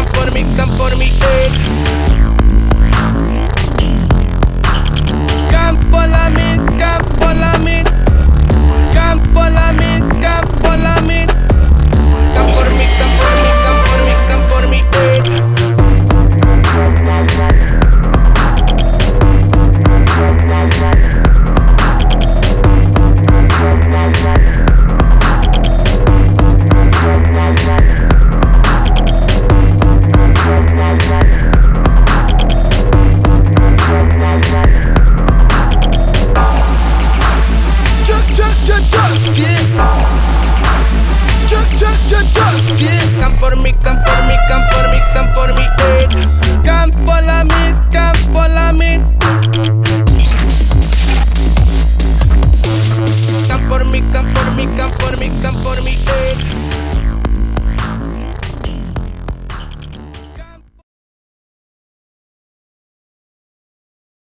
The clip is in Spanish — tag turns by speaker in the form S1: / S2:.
S1: come for me, come for me, ayy. Can por mí, can por mí, can por mí.